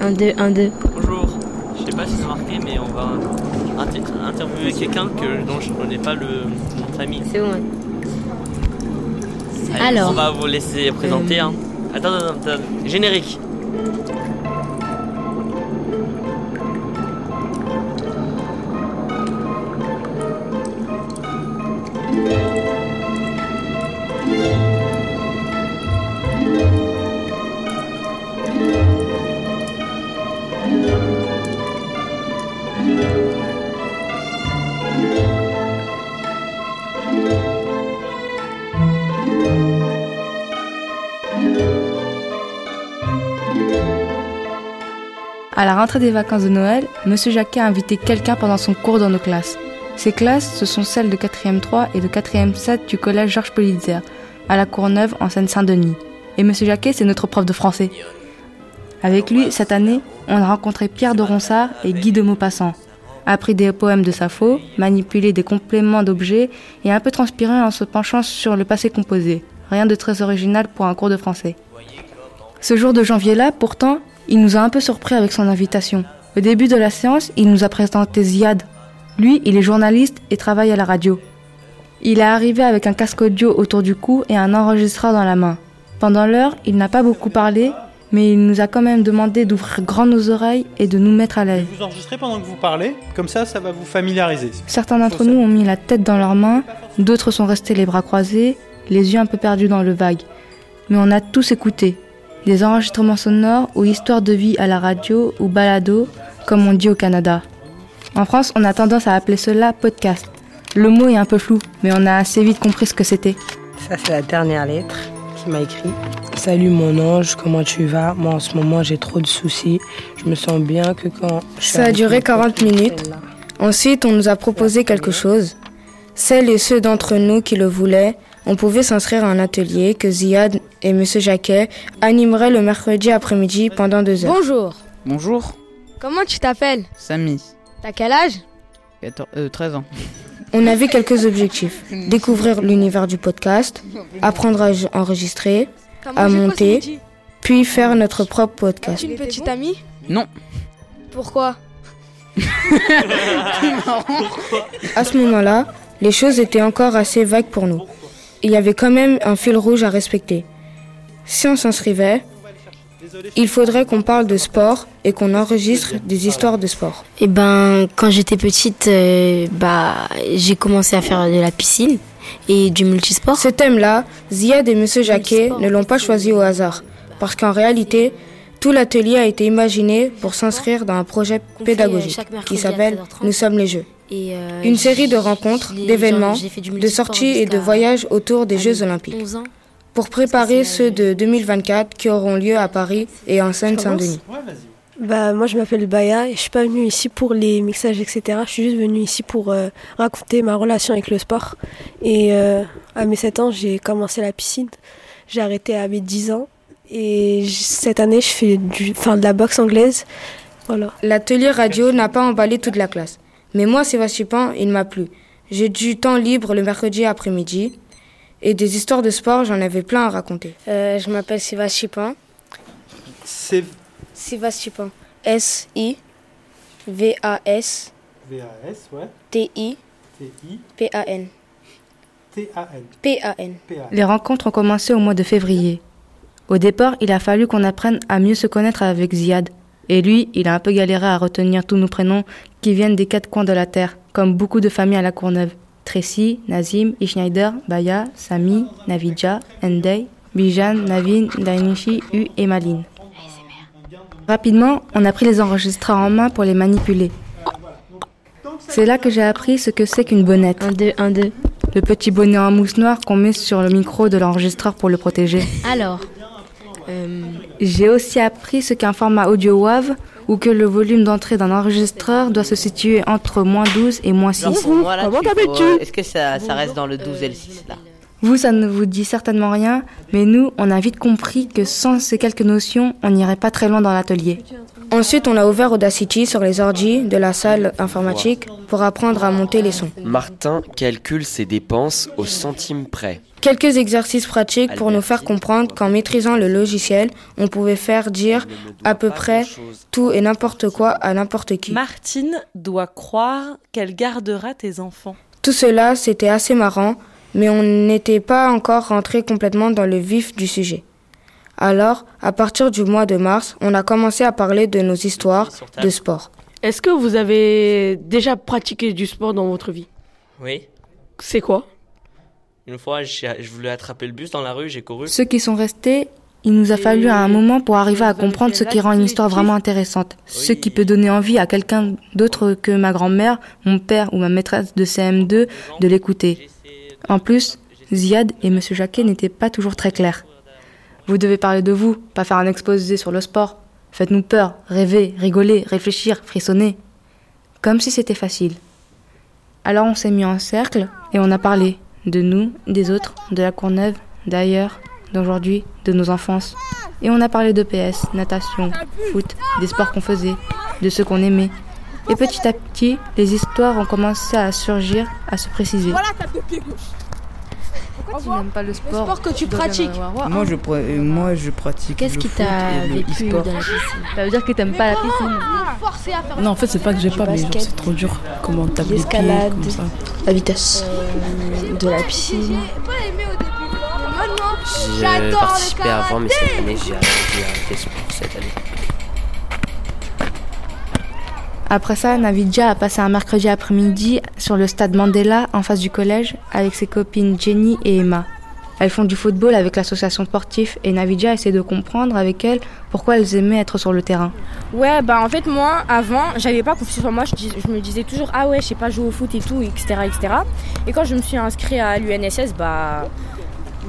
Un, deux, un, deux. Bonjour. Je sais pas si vous avez remarqué, mais on va inter- interviewer quelqu'un que, dont je connais pas le nom de famille. C'est bon. Allez, Alors. On va vous laisser présenter. Euh. hein. Attends, attends, attends. Générique. Rentrée des vacances de Noël, Monsieur Jacquet a invité quelqu'un pendant son cours dans nos classes. Ces classes, ce sont celles de 4e 3 et de 4e 7 du collège Georges Politzer, à la Courneuve, en Seine-Saint-Denis. Et Monsieur Jacquet, c'est notre prof de français. Avec lui, cette année, on a rencontré Pierre de Ronsard et Guy de Maupassant, appris des poèmes de Sappho, manipulé des compléments d'objets et un peu transpiré en se penchant sur le passé composé. Rien de très original pour un cours de français. Ce jour de janvier-là, pourtant, il nous a un peu surpris avec son invitation. Au début de la séance, il nous a présenté Ziad. Lui, il est journaliste et travaille à la radio. Il est arrivé avec un casque audio autour du cou et un enregistreur dans la main. Pendant l'heure, il n'a pas beaucoup parlé, mais il nous a quand même demandé d'ouvrir grand nos oreilles et de nous mettre à l'aise. Vous enregistrez pendant que vous parlez, comme ça, ça va vous familiariser. Certains d'entre nous ont mis la tête dans leurs mains, d'autres sont restés les bras croisés, les yeux un peu perdus dans le vague. Mais on a tous écouté. Des enregistrements sonores ou histoires de vie à la radio ou balado, comme on dit au Canada. En France, on a tendance à appeler cela podcast. Le mot est un peu flou, mais on a assez vite compris ce que c'était. Ça, c'est la dernière lettre qui m'a écrit. Salut mon ange, comment tu vas? Moi, en ce moment, j'ai trop de soucis. Je me sens bien que quand. je Ça a duré mon 40 pote, minutes. Ensuite, on nous a proposé quelque chose. Celles et ceux d'entre nous qui le voulaient, on pouvait s'inscrire à un atelier que Ziad et M. Jacquet animeraient le mercredi après-midi pendant deux heures. Bonjour, Bonjour, comment tu t'appelles? Samy, T'as quel âge? 14 euh, 13 ans. On avait quelques objectifs. Découvrir l'univers du podcast, apprendre à enregistrer, Comment À monter. puis faire notre propre podcast. Tu une petite amie? Non. Pourquoi? À ce moment-là, les choses étaient encore assez vagues pour nous. Il y avait quand même un fil rouge à respecter. Si on s'inscrivait, il faudrait qu'on parle de sport et qu'on enregistre des histoires de sport. Eh ben, quand j'étais petite, euh, bah, j'ai commencé à faire de la piscine et du multisport. Ce thème-là, Ziad et M. Jacquet ne l'ont pas choisi au hasard, parce qu'en réalité, tout l'atelier a été imaginé pour s'inscrire dans un projet pédagogique qui s'appelle 13h30. Nous sommes les Jeux. Et, euh, Une série de rencontres, d'événements, de sorties et de voyages autour des Jeux olympiques. 11 ans. pour préparer ceux de 2024 qui auront lieu à Paris et en Seine-Saint-Denis. Bah, moi, je m'appelle Baya et je suis pas venue ici pour les mixages, etc. Je suis juste venue ici pour euh, raconter ma relation avec le sport. Et euh, à mes 7 ans, j'ai commencé la piscine. J'ai arrêté à mes 10 ans. Et cette année, je fais du, enfin, de la boxe anglaise. Voilà. L'atelier radio n'a pas emballé toute la classe. Mais moi, Sébastien Pan, il m'a plu. J'ai du temps libre le mercredi après-midi. Et des histoires de sport, j'en avais plein à raconter. Euh, je m'appelle Sébastien Pan. C'est Sébastien Pan. S-I-V-A-S-T-I-P-A-N. VAS, ouais. T-I-T-A-N. P-A-N. P-A. Les rencontres ont commencé au mois de février. Au départ, il a fallu qu'on apprenne à mieux se connaître avec Ziad. Et lui, il a un peu galéré à retenir tous nos prénoms qui viennent des quatre coins de la terre, comme beaucoup de familles à la Courneuve. Tracy, Nazim, Ishnider, Baya, Sami, Navidja, Endey, Bijan, Navin, Dainichi, U et Maline. Rapidement, on a pris les enregistreurs en main pour les manipuler. C'est là que j'ai appris ce que c'est qu'une bonnette. Un, deux, un, deux. Le petit bonnet en mousse noire qu'on met sur le micro de l'enregistreur pour le protéger. Alors, euh, J'ai aussi appris ce qu'est un format audio WAV ou que le volume d'entrée d'un enregistreur doit se situer entre moins 12 et moins 6. Voilà, comment tu- t'appelles-tu faut- Est-ce que ça, ça reste dans le 12 et le 6 là Vous, ça ne vous dit certainement rien, mais nous, on a vite compris que sans ces quelques notions, on n'irait pas très loin dans l'atelier. Ensuite, on a ouvert Audacity sur les ordi de la salle informatique pour apprendre à monter les sons. Martin calcule ses dépenses au centime près. Quelques exercices pratiques pour nous faire comprendre qu'en maîtrisant le logiciel, on pouvait faire dire à peu près tout et n'importe quoi à n'importe qui. Martine doit croire qu'elle gardera tes enfants. Tout cela, c'était assez marrant, mais on n'était pas encore rentré complètement dans le vif du sujet. Alors, à partir du mois de mars, on a commencé à parler de nos histoires de sport. Est-ce que vous avez déjà pratiqué du sport dans votre vie? Oui. C'est quoi? Une fois, je voulais attraper le bus dans la rue, j'ai couru. Ceux qui sont restés, il nous a fallu un moment pour arriver à comprendre ce qui rend une histoire vraiment intéressante. Ce qui peut donner envie à quelqu'un d'autre que ma grand-mère, mon père ou ma maîtresse de CM2 de l'écouter. En plus, Ziad et M. Jacquet n'étaient pas toujours très clairs. Vous devez parler de vous, pas faire un exposé sur le sport. Faites-nous peur, rêver, rigoler, réfléchir, frissonner. Comme si c'était facile. Alors on s'est mis en cercle et on a parlé de nous, des autres, de la Courneuve, d'ailleurs, d'aujourd'hui, de nos enfances. Et on a parlé de PS, natation, foot, des sports qu'on faisait, de ceux qu'on aimait. Et petit à petit, les histoires ont commencé à surgir, à se préciser. Voilà ta pied gauche. Pourquoi tu n'aimes pas le sport Le sport que tu pratiques. Moi, je, euh, moi, je pratique. Qu'est-ce qui t'a vécu dans la piscine Ça veut dire que t'aimes pas la piscine Non, en fait, c'est pas que j'ai pas, mais c'est trop dur. Comment taper L'escalade, la vitesse. Euh, de la piscine. J'ai participé avant, mais cette année, j'ai arrêté sport cette année. Après ça, Navidja a passé un mercredi après-midi sur le stade Mandela en face du collège avec ses copines Jenny et Emma. Elles font du football avec l'association sportive et Navidja essaie de comprendre avec elles pourquoi elles aimaient être sur le terrain. Ouais, bah en fait moi avant j'avais pas confiance en moi, je, je, me disais toujours ah ouais je sais pas jouer au foot et tout, etc. etc. Et quand je me suis inscrit à l'UNSS, bah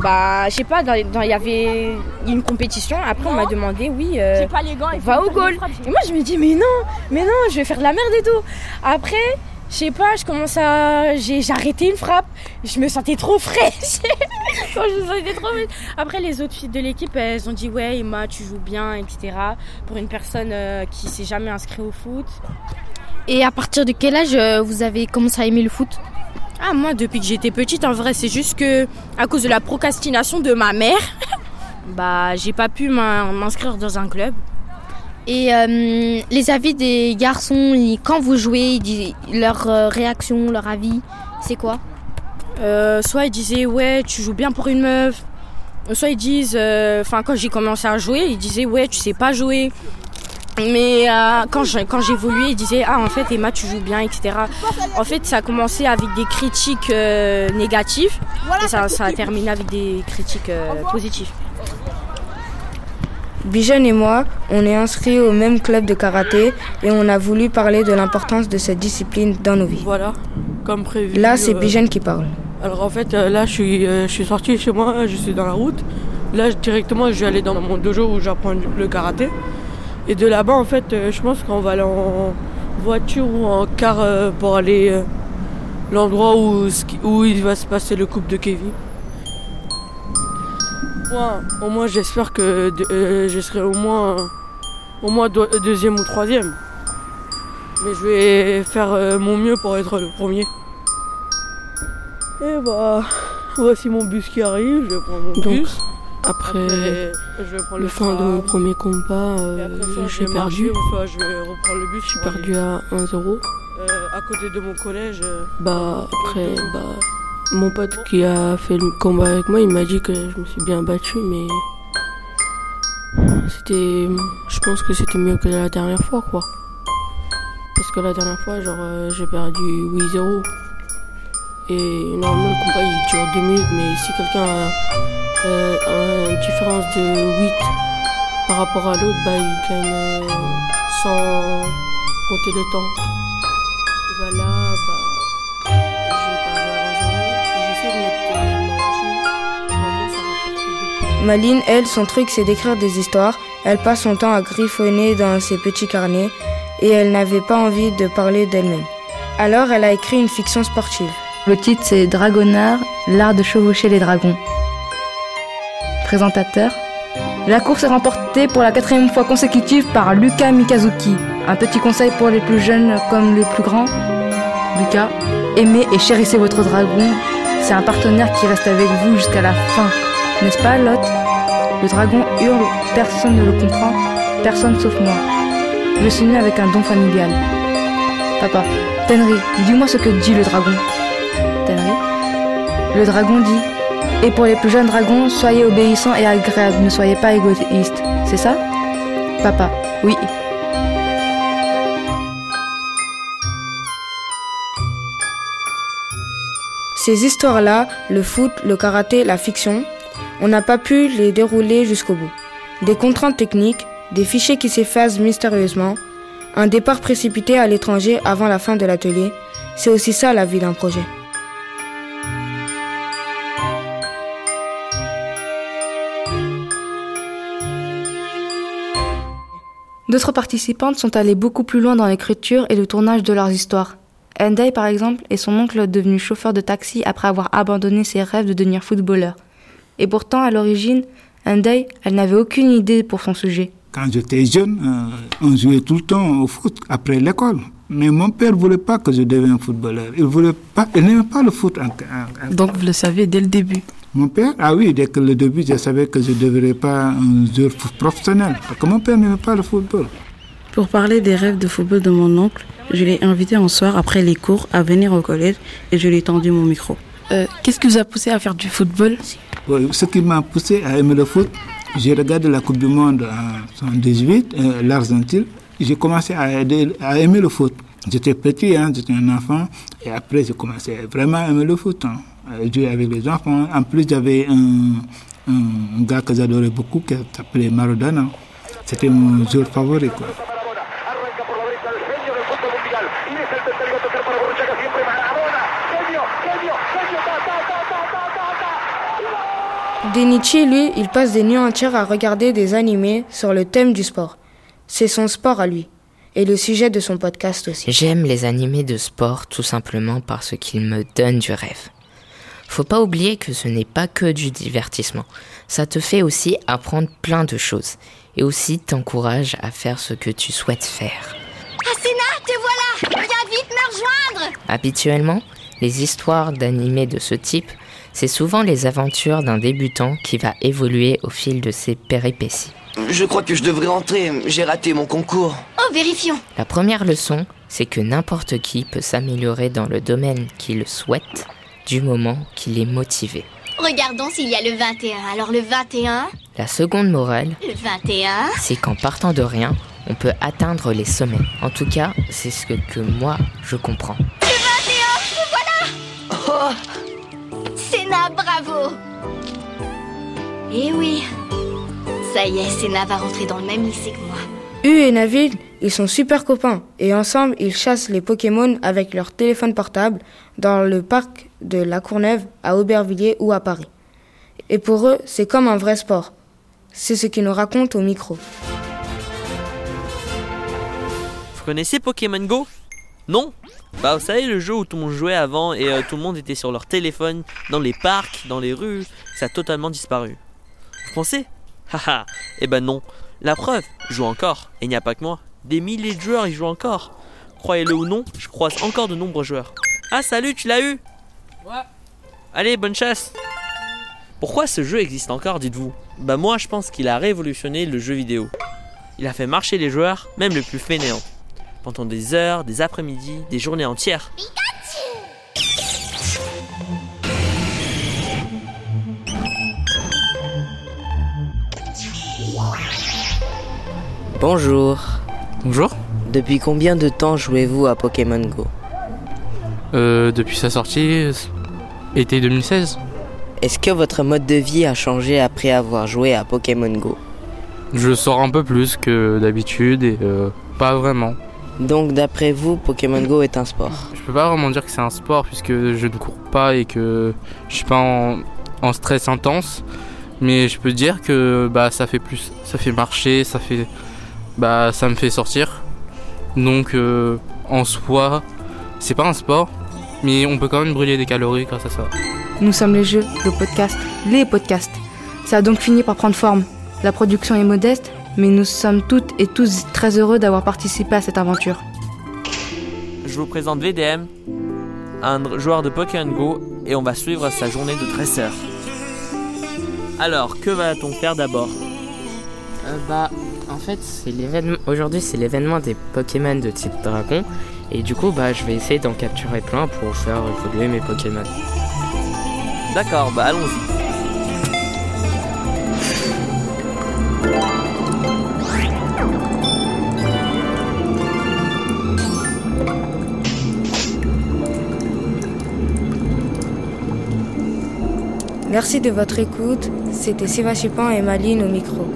bah je sais pas il y avait une compétition. Après on m'a demandé oui euh, pas les gants, va au goal. et moi je me dis mais non mais non je vais faire de la merde et tout. Après je sais pas je commence à j'ai arrêté une frappe. Je me sentais trop fraîche je me sentais trop après les autres filles de l'équipe elles ont dit ouais Emma tu joues bien etc pour une personne euh, qui s'est jamais inscrite au foot. Et à partir de quel âge euh, vous avez commencé à aimer le foot? Ah moi depuis que j'étais petite en vrai c'est juste que à cause de la procrastination de ma mère bah j'ai pas pu m'inscrire dans un club. Et euh, les avis des garçons quand vous jouez leur euh, réaction, leur avis c'est quoi? Euh, Soit ils disaient ouais tu joues bien pour une meuf, soit ils disent enfin quand j'ai commencé à jouer ils disaient ouais tu sais pas jouer mais euh, quand j'ai quand évolué, il disait ah en fait Emma tu joues bien etc. En fait ça a commencé avec des critiques euh, négatives et ça, a terminé avec des critiques euh, positives. Bijan et moi, on est inscrits au même club de karaté et on a voulu parler de l'importance de cette discipline dans nos vies. Voilà, comme prévu. Là, c'est Bijan qui parle. Alors en fait, là, je suis, je suis sorti chez moi, je suis dans la route. Là, directement, je vais aller dans mon dojo où j'apprends le karaté. Et de là-bas, en fait, euh, je pense qu'on va aller en voiture ou en car euh, pour aller euh, l'endroit où, il va se passer le couple de Kevin. au moins, j'espère que je serai au moins, au moins deuxième ou troisième. Mais je vais faire mon mieux pour être le premier. Et bah, voici mon bus qui arrive, je vais prendre mon bus. Après, le, fin de mon premier combat, euh, j'ai perdu. je vais reprendre le bus. Je suis perdu à 1-0. Euh, à côté de mon collège. Euh, bah après, bah mon pote qui a fait le combat avec moi, il m'a dit que je me suis bien battu, mais c'était, je pense que c'était mieux que la dernière fois, quoi. Parce que la dernière fois, genre, j'ai perdu 8-0. Et normalement, le combat il dure 2 minutes, mais si quelqu'un a euh, une différence de 8 par rapport à l'autre, bah, il gagne euh, sans compter le temps. Et bah bah, de Maline, elle, son truc c'est d'écrire des histoires. Elle passe son temps à griffonner dans ses petits carnets et elle n'avait pas envie de parler d'elle-même. Alors elle a écrit une fiction sportive. Le titre c'est Dragonard, l'art de chevaucher les dragons présentateur. La course est remportée pour la quatrième fois consécutive par Luka Mikazuki. Un petit conseil pour les plus jeunes comme les plus grands. Luka, aimez et chérissez votre dragon C'est un partenaire qui reste avec vous jusqu'à la fin. N'est-ce pas, Lot? Le dragon hurle, personne ne le comprend, personne sauf moi. Je suis né avec un don familial. Papa, Tenry, dis-moi ce que dit le dragon. Le dragon dit Et pour les plus jeunes dragons, soyez obéissants et agréables, ne soyez pas égoïstes. C'est ça? Papa, oui. Ces histoires-là, le foot, le karaté, la fiction, on n'a pas pu les dérouler jusqu'au bout. Des contraintes techniques, des fichiers qui s'effacent mystérieusement, un départ précipité à l'étranger avant la fin de l'atelier, c'est aussi ça la vie d'un projet. D'autres participantes sont allées beaucoup plus loin dans l'écriture et le tournage de leurs histoires. Henday, par exemple, est son oncle devenu chauffeur de taxi après avoir abandonné ses rêves de devenir footballeur. Et pourtant, à l'origine, Henday, elle n'avait aucune idée pour son sujet. Quand j'étais jeune, euh, on jouait tout le temps au foot après l'école. Mais mon père ne voulait pas que je devienne footballeur. Il voulait pas, il n'aimait pas le foot. Donc vous le saviez dès le début Mon père, ah oui, dès que le début, je savais que je ne devrais pas un joueur professionnel. Parce que mon père n'aimait pas le football. Pour parler des rêves de football de mon oncle, je l'ai invité un soir après les cours à venir au collège et je lui ai tendu mon micro. Euh, Qu'est-ce qui vous a poussé à faire du football? Ce qui m'a poussé à aimer le foot, j'ai regardé la Coupe du Monde en 2018, euh, l'Argentine. J'ai commencé à, à, aimer le foot. J'étais petit, hein, j'étais un enfant, et après j'ai commencé vraiment à aimer le foot. Hein, jouer avec les enfants. En plus, j'avais un, un, gars que j'adorais beaucoup qui s'appelait Maradona. C'était mon joueur favori. Quoi. Denichi, lui, il passe des nuits entières à regarder des animés sur le thème du sport. C'est son sport à lui. Et le sujet de son podcast aussi. J'aime les animés de sport tout simplement parce qu'ils me donnent du rêve. Faut pas oublier que ce n'est pas que du divertissement. Ça te fait aussi apprendre plein de choses. Et aussi t'encourage à faire ce que tu souhaites faire. Asena, te voilà Viens vite me rejoindre Habituellement, les histoires d'animés de ce type c'est souvent les aventures d'un débutant qui va évoluer au fil de ses péripéties. Je crois que je devrais entrer, j'ai raté mon concours. Oh, vérifions. La première leçon, c'est que n'importe qui peut s'améliorer dans le domaine qu'il souhaite du moment qu'il est motivé. Regardons s'il y a le 21. Alors le 21 La seconde morale, Le 21 c'est qu'en partant de rien, on peut atteindre les sommets. En tout cas, c'est ce que, que moi, je comprends. Le 21 Voilà Oh Sénat, bravo Eh oui Ça y est, Sénat va rentrer dans le même lycée que moi. U et Navid, ils sont super copains et ensemble ils chassent les Pokémon avec leur téléphone portable dans le parc de la Courneuve à Aubervilliers ou à Paris. Et pour eux, c'est comme un vrai sport. C'est ce qu'ils nous racontent au micro. Vous connaissez Pokémon Go? Non? Bah vous savez le jeu où tout le monde jouait avant et euh, tout le monde était sur leur téléphone, dans les parcs, dans les rues, ça a totalement disparu. Vous pensez? Haha, eh ben non. La preuve, je joue encore, et il n'y a pas que moi. Des milliers de joueurs y jouent encore. Croyez-le ou non, je croise encore de nombreux joueurs. Ah salut, tu l'as eu? Ouais. Allez, bonne chasse Pourquoi ce jeu existe encore, dites-vous? Bah moi je pense qu'il a révolutionné le jeu vidéo. Il a fait marcher les joueurs, même les plus fainéants. Pendant des heures, des après-midi, des journées entières. Bonjour. Bonjour. Depuis combien de temps jouez-vous à Pokémon Go? Euh, depuis sa sortie, été 2016. Est-ce que votre mode de vie a changé après avoir joué à Pokémon Go? Je sors un peu plus que d'habitude et euh, pas vraiment. Donc d'après vous, Pokémon Go est un sport? Je peux pas vraiment dire que c'est un sport puisque je ne cours pas et que je suis pas en, en stress intense. Mais je peux dire que bah ça fait plus, ça fait marcher, ça fait, bah ça me fait sortir. Donc euh, en soi, c'est pas un sport, mais on peut quand même brûler des calories grâce à ça. Nous sommes les jeux, le podcast, les podcasts. Ça a donc fini par prendre forme. La production est modeste, mais nous sommes toutes et tous très heureux d'avoir participé à cette aventure. Je vous présente VDM, un joueur de Pokémon Go et on va suivre sa journée de dresseur. Alors, que va-t-on faire d'abord? Euh, bah, en fait, c'est l'événement. Aujourd'hui, c'est l'événement des Pokémon de type dragon. Et du coup, bah, je vais essayer d'en capturer plein pour faire évoluer mes Pokémon. D'accord, bah allons-y. Merci de votre écoute. C'était Sébastien et Maline au micro.